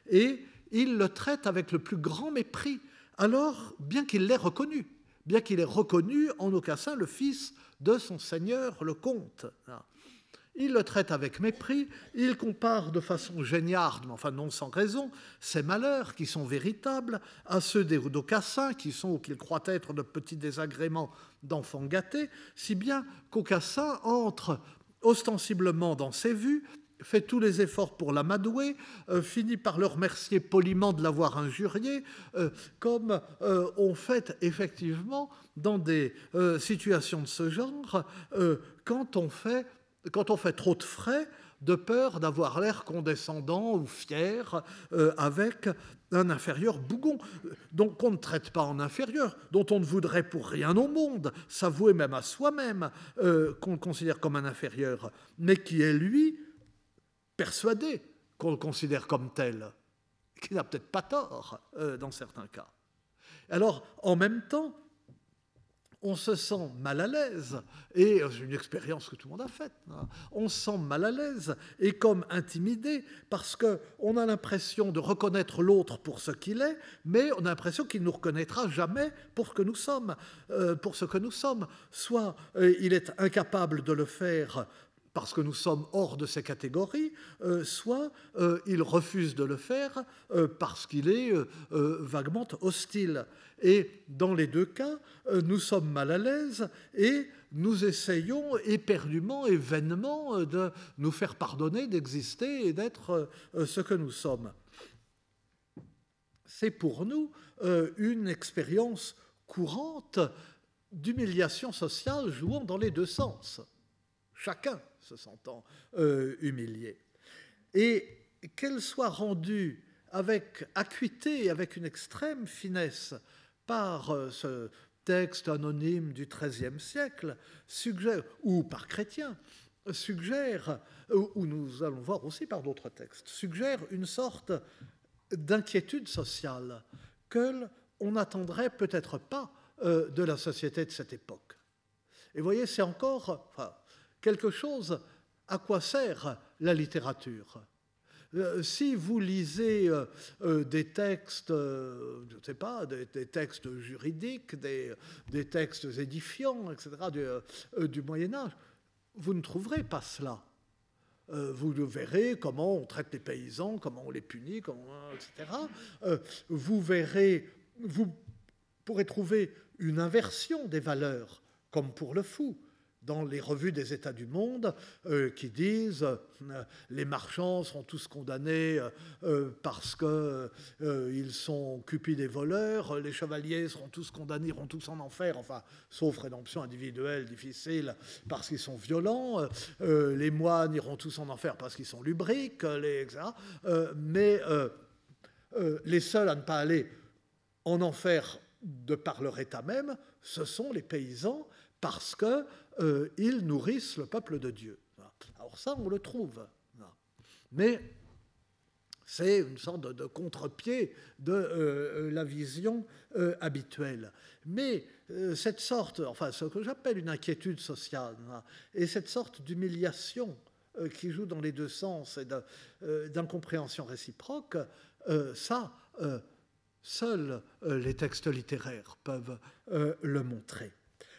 Et il le traite avec le plus grand mépris. Alors, bien qu'il l'ait reconnu, bien qu'il ait reconnu en Aucassin le fils de son seigneur, le comte, il le traite avec mépris, il compare de façon géniarde, mais enfin non sans raison, ses malheurs qui sont véritables à ceux d'Aucassin, qui sont ou qu'il croit être de petits désagréments d'enfants gâtés, si bien qu'Aucassin entre ostensiblement dans ses vues fait tous les efforts pour l'amadouer, finit par le remercier poliment de l'avoir injurié, comme on fait effectivement dans des situations de ce genre quand on fait quand on fait trop de frais de peur d'avoir l'air condescendant ou fier euh, avec un inférieur bougon, donc on ne traite pas en inférieur, dont on ne voudrait pour rien au monde s'avouer même à soi-même euh, qu'on le considère comme un inférieur, mais qui est lui persuadé qu'on le considère comme tel, qui n'a peut-être pas tort euh, dans certains cas. Alors, en même temps, on se sent mal à l'aise, et c'est une expérience que tout le monde a faite, hein. on se sent mal à l'aise et comme intimidé parce qu'on a l'impression de reconnaître l'autre pour ce qu'il est, mais on a l'impression qu'il ne nous reconnaîtra jamais pour ce que nous sommes, euh, pour ce que nous sommes. Soit euh, il est incapable de le faire parce que nous sommes hors de ces catégories, euh, soit il refuse de le faire parce qu'il est vaguement hostile. Et dans les deux cas, euh, nous sommes mal à l'aise et nous essayons éperdument et vainement euh, de nous faire pardonner d'exister et d'être euh, ce que nous sommes. C'est pour nous une expérience courante d'humiliation sociale jouant dans les deux sens, chacun se sentant humilié. Et qu'elle soit rendue avec acuité et avec une extrême finesse par euh, ce texte anonyme du XIIIe siècle, suggère, ou par chrétien, suggère, ou nous allons voir aussi par d'autres textes, suggère une sorte d'inquiétude sociale que on n'attendrait peut-être pas euh, de la société de cette époque. Et vous voyez, c'est encore quelque chose à quoi sert la littérature? Euh, si vous lisez euh, euh, des textes, je ne sais pas, des, textes juridiques, des, textes édifiants, etc., du, Moyen Âge, vous ne trouverez pas cela. vous verrez comment on traite les paysans, comment on les punit, etc. vous verrez, vous pourrez trouver une inversion des valeurs, comme pour le fou dans les revues des États du monde euh, qui disent euh, les marchands sont tous condamnés euh, parce qu'ils sont cupides et voleurs, les chevaliers seront tous condamnés, iront tous en enfer, enfin, sauf rédemption individuelle difficile parce qu'ils sont violents, les moines iront tous en enfer parce qu'ils sont lubriques, les, etc. mais les seuls à ne pas aller en enfer de par leur état même, ce sont les paysans parce qu'ils euh, nourrissent le peuple de Dieu. Alors ça, on le trouve. Mais c'est une sorte de, contre-pied de euh, la vision euh, habituelle. Mais cette sorte, enfin ce que j'appelle une inquiétude sociale, et cette sorte d'humiliation qui joue dans les deux sens et d'incompréhension réciproque, ça, seuls les textes littéraires peuvent le montrer.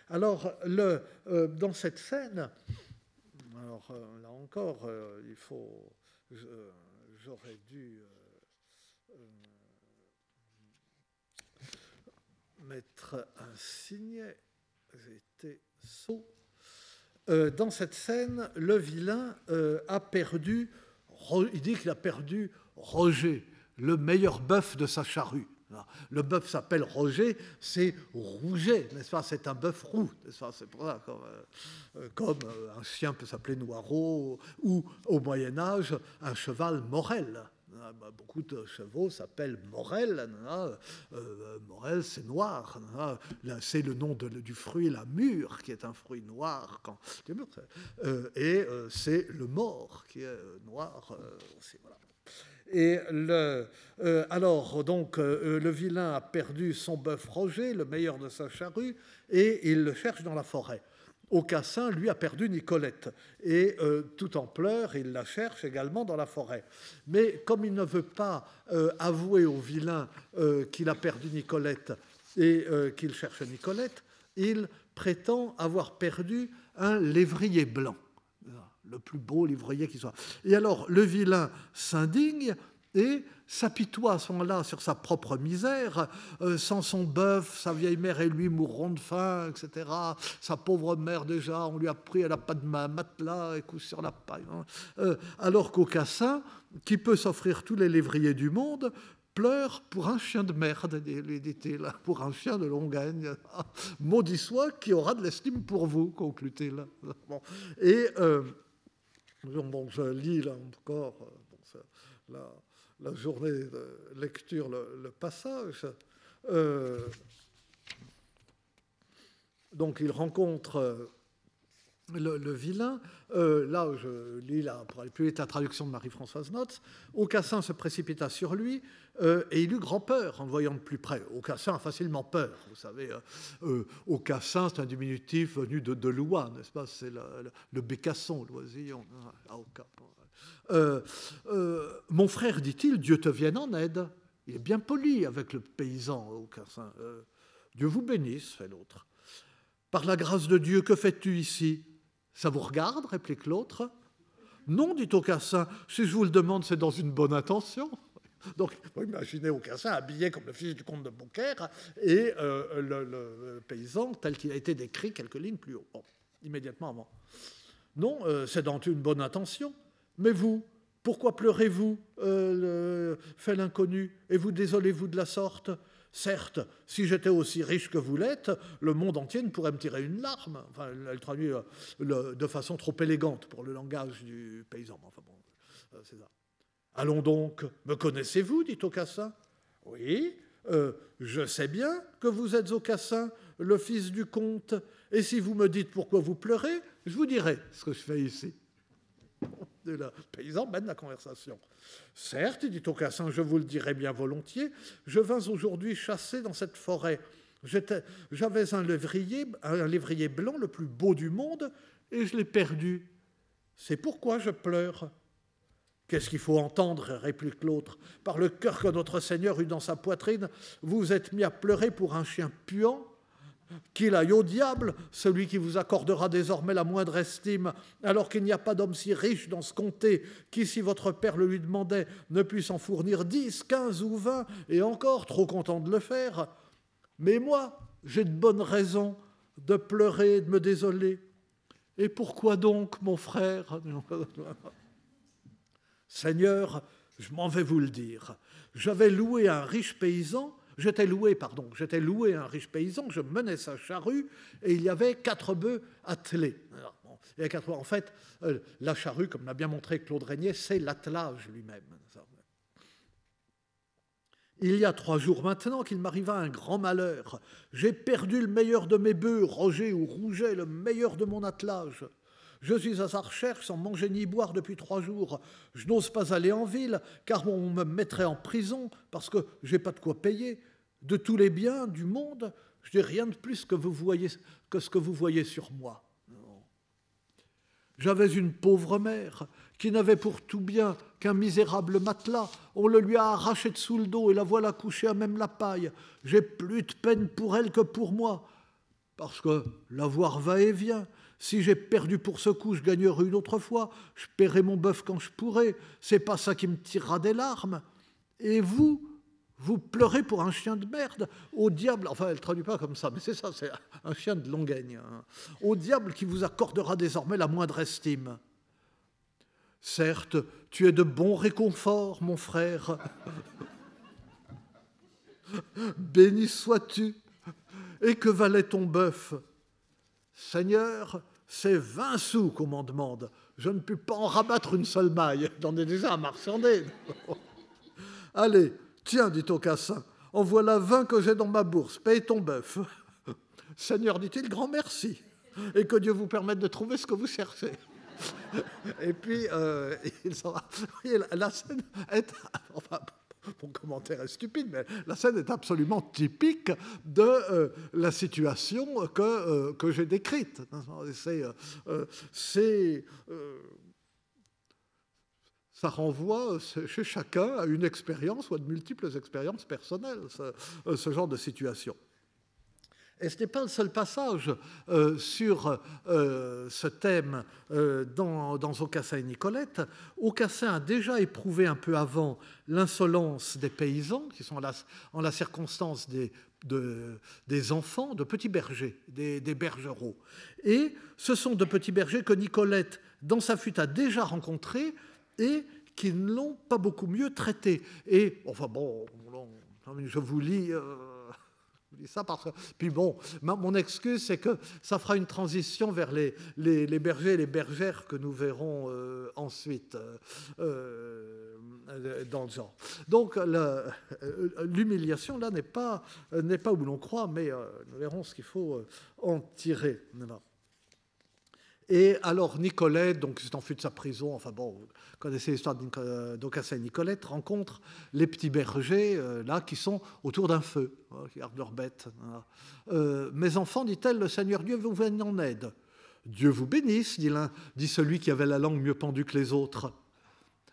Alors, euh, dans cette scène, alors euh, là encore, euh, il faut, j'aurais dû mettre un signet, j'étais sot. dans cette scène, le vilain a perdu, il dit qu'il a perdu Roger, le meilleur bœuf de sa charrue. Le bœuf s'appelle Roger, c'est Rouget, n'est-ce pas? C'est un bœuf roux, n'est-ce pas? C'est pour ça, comme, euh, euh, euh, un chien peut s'appeler Noirot, ou au Moyen Âge, un cheval Morel. Bah, beaucoup de chevaux s'appellent Morel. Morel, c'est noir. C'est le nom du fruit, la mûre, qui est un fruit noir. Et c'est le mort, qui est noir aussi. Voilà. Et le, euh, alors, donc, euh, le vilain a perdu son bœuf Roger, le meilleur de sa charrue, et il le cherche dans la forêt. Aucassin, lui, a perdu Nicolette. Et euh, tout en pleurs, il la cherche également dans la forêt. Mais comme il ne veut pas avouer au vilain qu'il a perdu Nicolette et qu'il cherche Nicolette, il prétend avoir perdu un lévrier blanc le plus beau livrier qui soit. Et alors le vilain s'indigne et s'apitoie à ce moment-là sur sa propre misère, euh, sans son bœuf, sa vieille mère et lui mourront de faim, etc. Sa pauvre mère déjà, on lui a pris, elle n'a pas de matelas, et couche sur la paille. Hein. Euh, alors qu'Aucassin, qui peut s'offrir tous les lévriers du monde, pleure pour un chien de merde, dit là, pour un chien de Longagne. Maudit soit qui aura de l'estime pour vous, conclut-il. Et euh, je lis là encore là, la journée de lecture, le, passage. Euh, donc il rencontre euh, le, vilain. Euh, là, je lis vite la traduction de Marie-Françoise Notz. Aucassin se précipita sur lui et il eut grand peur en le voyant de plus près. Aucassin a facilement peur. Vous savez, Aucassin, c'est un diminutif venu de, de n'est-ce pas? C'est le, le, bécasson, l'oisillon. Euh, euh, mon frère, dit-il, Dieu te vienne en aide. Il est bien poli avec le paysan au euh, Dieu vous bénisse, fait l'autre. Par la grâce de Dieu, que fais-tu ici? Ça vous regarde réplique l'autre. Non, dit Aucassin, si je vous le demande, c'est dans une bonne intention. Donc, imaginez Aucassin habillé comme le fils du comte de Beaucaire et le, paysan tel qu'il a été décrit quelques lignes plus haut, immédiatement avant. Non, c'est dans une bonne intention. Mais vous, pourquoi pleurez-vous euh, fait l'inconnu, et vous désolez-vous de la sorte? Certes, si j'étais aussi riche que vous l'êtes, le monde entier ne pourrait me tirer une larme. Enfin, elle traduit euh, de façon trop élégante pour le langage du paysan. Enfin bon, euh, c'est ça. Allons donc, me connaissez-vous dit Aucassin? Oui, je sais bien que vous êtes Aucassin, le fils du comte, et si vous me dites pourquoi vous pleurez, je vous dirai ce que je fais ici le paysan mène la conversation. Certes, dit Aucassin, je vous le dirai bien volontiers, je vins aujourd'hui chasser dans cette forêt. J'avais un lévrier, un lévrier blanc le plus beau du monde, et je l'ai perdu. C'est pourquoi je pleure. Qu'est-ce qu'il faut entendre réplique l'autre. Par le cœur que notre Seigneur eut dans sa poitrine, vous êtes mis à pleurer pour un chien puant qu'il aille au diable, celui qui vous accordera désormais la moindre estime, alors qu'il n'y a pas d'homme si riche dans ce comté qui, si votre père le lui demandait, ne puisse en fournir dix, quinze ou vingt, et encore trop content de le faire. Mais moi, j'ai de bonnes raisons de pleurer et de me désoler. Et pourquoi donc, mon frère? Seigneur, je m'en vais vous le dire. J'avais loué un riche paysan J'étais loué, pardon, j'étais loué un riche paysan, je menais sa charrue et il y avait quatre bœufs attelés. quatre, en fait, euh, la charrue, comme l'a bien montré Claude Régnier, c'est l'attelage lui-même. Il y a trois jours maintenant qu'il m'arriva un grand malheur. J'ai perdu le meilleur de mes bœufs, Roger ou Rouget, le meilleur de mon attelage. Je suis à sa recherche sans manger ni boire depuis trois jours. Je n'ose pas aller en ville, car on me mettrait en prison parce que j'ai pas de quoi payer. De tous les biens du monde, je n'ai rien de plus que, ce que vous voyez sur moi. J'avais une pauvre mère qui n'avait pour tout bien qu'un misérable matelas. On le lui a arraché de sous le dos et la voilà couchée à même la paille. J'ai plus de peine pour elle que pour moi, parce que la voir va et vient. Si j'ai perdu pour ce coup, je gagnerai une autre fois. Je paierai mon bœuf quand je pourrai. C'est pas ça qui me tirera des larmes. Et vous, vous pleurez pour un chien de merde Au diable, enfin elle ne traduit pas comme ça, mais c'est ça, c'est un chien de longagne. Hein. Au diable qui vous accordera désormais la moindre estime. Certes, tu es de bon réconfort, mon frère. Béni sois-tu. Et que valait ton bœuf Seigneur, c'est vingt sous qu'on m'en demande. Je ne puis pas en rabattre une seule maille. J'en ai déjà à marchander. Allez, tiens, dit Aucassin, en voilà vingt que j'ai dans ma bourse. Paye ton bœuf. Seigneur, dit-il, grand merci. Et que Dieu vous permette de trouver ce que vous cherchez. Et puis, il s'en va. La scène est. Enfin, mon commentaire est stupide, mais la scène est absolument typique de euh, la situation que, euh, que j'ai décrite. C'est, euh, ça renvoie chez chacun à une expérience ou à de multiples expériences personnelles, ce, genre de situation. Et ce n'est pas le seul passage euh, sur euh, ce thème euh, dans, dans Aucassin et Nicolette. Aucassin a déjà éprouvé un peu avant l'insolence des paysans, qui sont en la, circonstance des, des, enfants, de petits bergers, des, des, bergeraux. Et ce sont de petits bergers que Nicolette, dans sa fuite, a déjà rencontrés et qui ne l'ont pas beaucoup mieux traité. Et, enfin bon, je vous lis ça parce que. Puis bon, mon excuse, c'est que ça fera une transition vers les, les, bergers et les bergères que nous verrons euh, ensuite euh, euh, dans le genre. Donc l'humiliation, là, n'est pas, pas où l'on croit, mais nous verrons ce qu'il faut en tirer. Et alors Nicolette, donc c'est enfui de sa prison, enfin bon, vous connaissez l'histoire d'Aucassin et Nicolette, rencontre les petits bergers, euh, là, qui sont autour d'un feu, hein, qui gardent leurs bêtes. Euh, Mes enfants, dit-elle, le Seigneur Dieu vous vienne en aide. Dieu vous bénisse, dit l'un, dit celui qui avait la langue mieux pendue que les autres.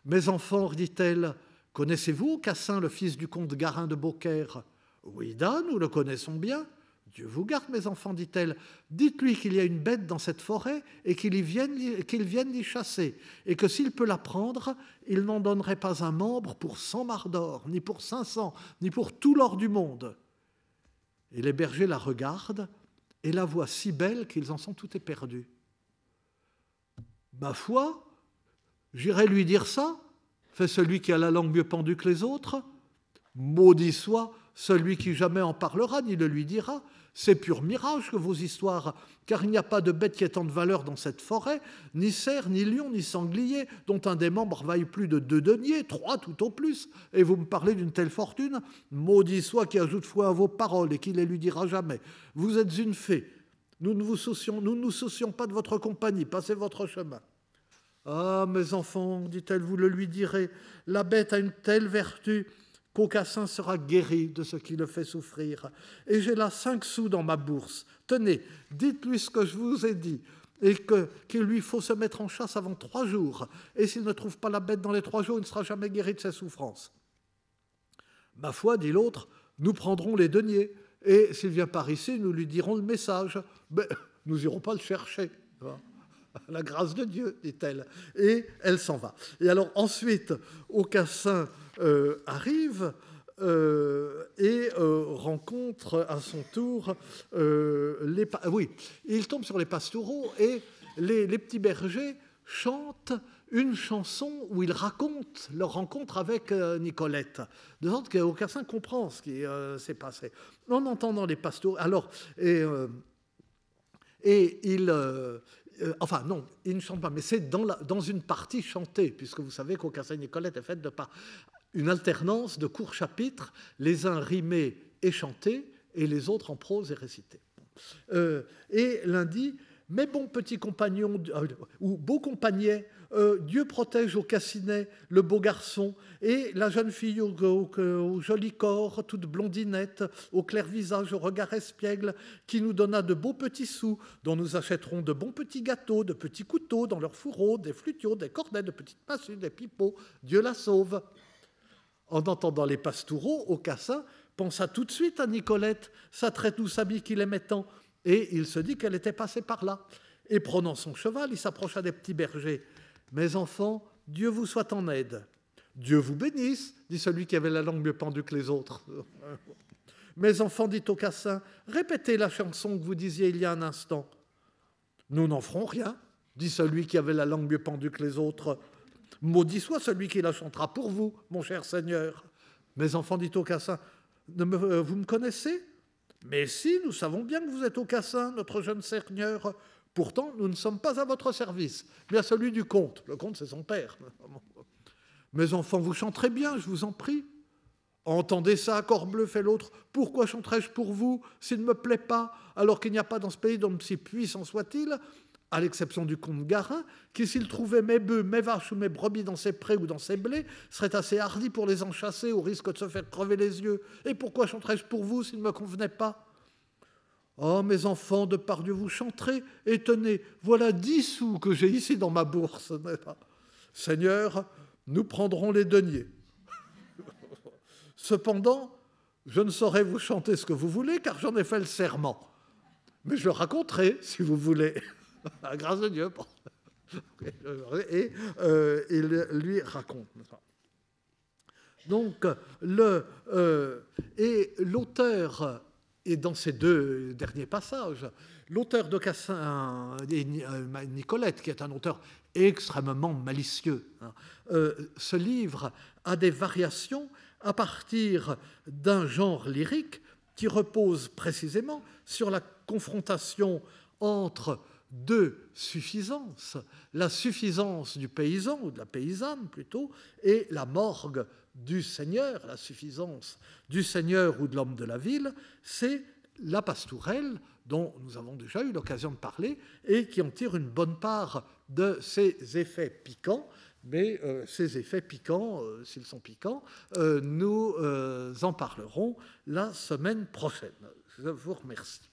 Mes enfants, dit-elle, connaissez-vous Cassin, le fils du comte Garin de Beaucaire? Oui, Dan, nous le connaissons bien. Dieu vous garde, mes enfants, dit-elle. Dites-lui qu'il y a une bête dans cette forêt et qu'il vienne, l'y chasser, et que s'il peut la prendre, il n'en donnerait pas un membre pour cent mars d'or, ni pour cinq cents, ni pour tout l'or du monde. Et les bergers la regardent et la voient si belle qu'ils en sont tout éperdus. Ma foi, j'irai lui dire ça, fait celui qui a la langue mieux pendue que les autres. Maudit soit celui qui jamais en parlera ni le lui dira, c'est pur mirage que vos histoires, car il n'y a pas de bête qui ait tant de valeur dans cette forêt, ni cerf, ni lion, ni sanglier, dont un des membres vaille plus de deux deniers, trois tout au plus, et vous me parlez d'une telle fortune Maudit soit qui ajoute foi à vos paroles et qui les lui dira jamais. Vous êtes une fée, nous ne, vous soucions, nous ne nous soucions pas de votre compagnie, passez votre chemin. Ah, mes enfants, dit-elle, vous le lui direz, la bête a une telle vertu qu'Aucassin sera guéri de ce qui le fait souffrir. Et j'ai là cinq sous dans ma bourse. Tenez, dites-lui ce que je vous ai dit, et qu'il lui faut se mettre en chasse avant trois jours. Et s'il ne trouve pas la bête dans les trois jours, il ne sera jamais guéri de ses souffrances. Ma foi, dit l'autre, nous prendrons les deniers, et s'il vient par ici, nous lui dirons le message. Mais nous n'irons pas le chercher. La grâce de Dieu, dit-elle. Et elle s'en va. Et alors ensuite, Aucassin arrive euh, et euh, rencontre à son tour les... Oui, il tombe sur les pastoraux et les, petits bergers chantent une chanson où ils racontent leur rencontre avec Nicolette, de sorte qu'Aucassin comprend ce qui s'est passé. En entendant les pastoraux... Alors, et, et il, enfin non, il ne chante pas, mais c'est dans, dans, une partie chantée, puisque vous savez qu'Aucassin Nicolette est faite de par une alternance de courts chapitres, les uns rimés et chantés, et les autres en prose et récités. Euh, et lundi, mes bons petits compagnons, euh, ou beaux compagniers, euh, Dieu protège au cassinet le beau garçon, et la jeune fille au, joli corps, toute blondinette, au clair visage, au regard espiègle, qui nous donna de beaux petits sous, dont nous achèterons de bons petits gâteaux, de petits couteaux dans leurs fourreaux, des flutiaux, des cornets, de petites massues, des pipeaux. Dieu la sauve en entendant les pastoureaux, Aucassin pensa tout de suite à Nicolette, sa très douce amie qu'il aimait tant, et il se dit qu'elle était passée par là. Et prenant son cheval, il s'approcha des petits bergers. Mes enfants, Dieu vous soit en aide. Dieu vous bénisse, dit celui qui avait la langue mieux pendue que les autres. Mes enfants, dit Aucassin, répétez la chanson que vous disiez il y a un instant. Nous n'en ferons rien, dit celui qui avait la langue mieux pendue que les autres. Maudit soit celui qui la chantera pour vous, mon cher Seigneur. Mes enfants, dit Aucassin, euh, vous me connaissez? Mais si, nous savons bien que vous êtes Aucassin, notre jeune Seigneur. Pourtant, nous ne sommes pas à votre service, mais à celui du comte. Le comte, c'est son père. Mes enfants, vous chanterez bien, je vous en prie. Entendez ça, Corbleu, fait l'autre. Pourquoi chanterai-je pour vous s'il ne me plaît pas, alors qu'il n'y a pas dans ce pays d'homme si puissant soit-il à l'exception du comte Garin, qui s'il trouvait mes bœufs, mes vaches ou mes brebis dans ses prés ou dans ses blés, serait assez hardi pour les enchasser au risque de se faire crever les yeux. Et pourquoi chanterais-je pour vous s'il ne me convenait pas? Oh, mes enfants, de par Dieu, vous chanterez, et tenez, voilà dix sous que j'ai ici dans ma bourse. Seigneur, nous prendrons les deniers. Cependant, je ne saurais vous chanter ce que vous voulez, car j'en ai fait le serment. mais je le raconterai si vous voulez, grâce de Dieu. Et euh, il lui raconte. Donc, le, euh, et l'auteur, et dans ces deux derniers passages, l'auteur de Cassin, euh, Nicolette, qui est un auteur extrêmement malicieux, hein, ce livre a des variations à partir d'un genre lyrique qui repose précisément sur la confrontation entre deux suffisances, la suffisance du paysan, ou de la paysanne plutôt, et la morgue du seigneur, la suffisance du seigneur ou de l'homme de la ville, c'est la pastourelle dont nous avons déjà eu l'occasion de parler et qui en tire une bonne part de ses effets piquants. Mais euh, ces effets piquants, euh, s'ils sont piquants, euh, nous en parlerons la semaine prochaine. Je vous remercie.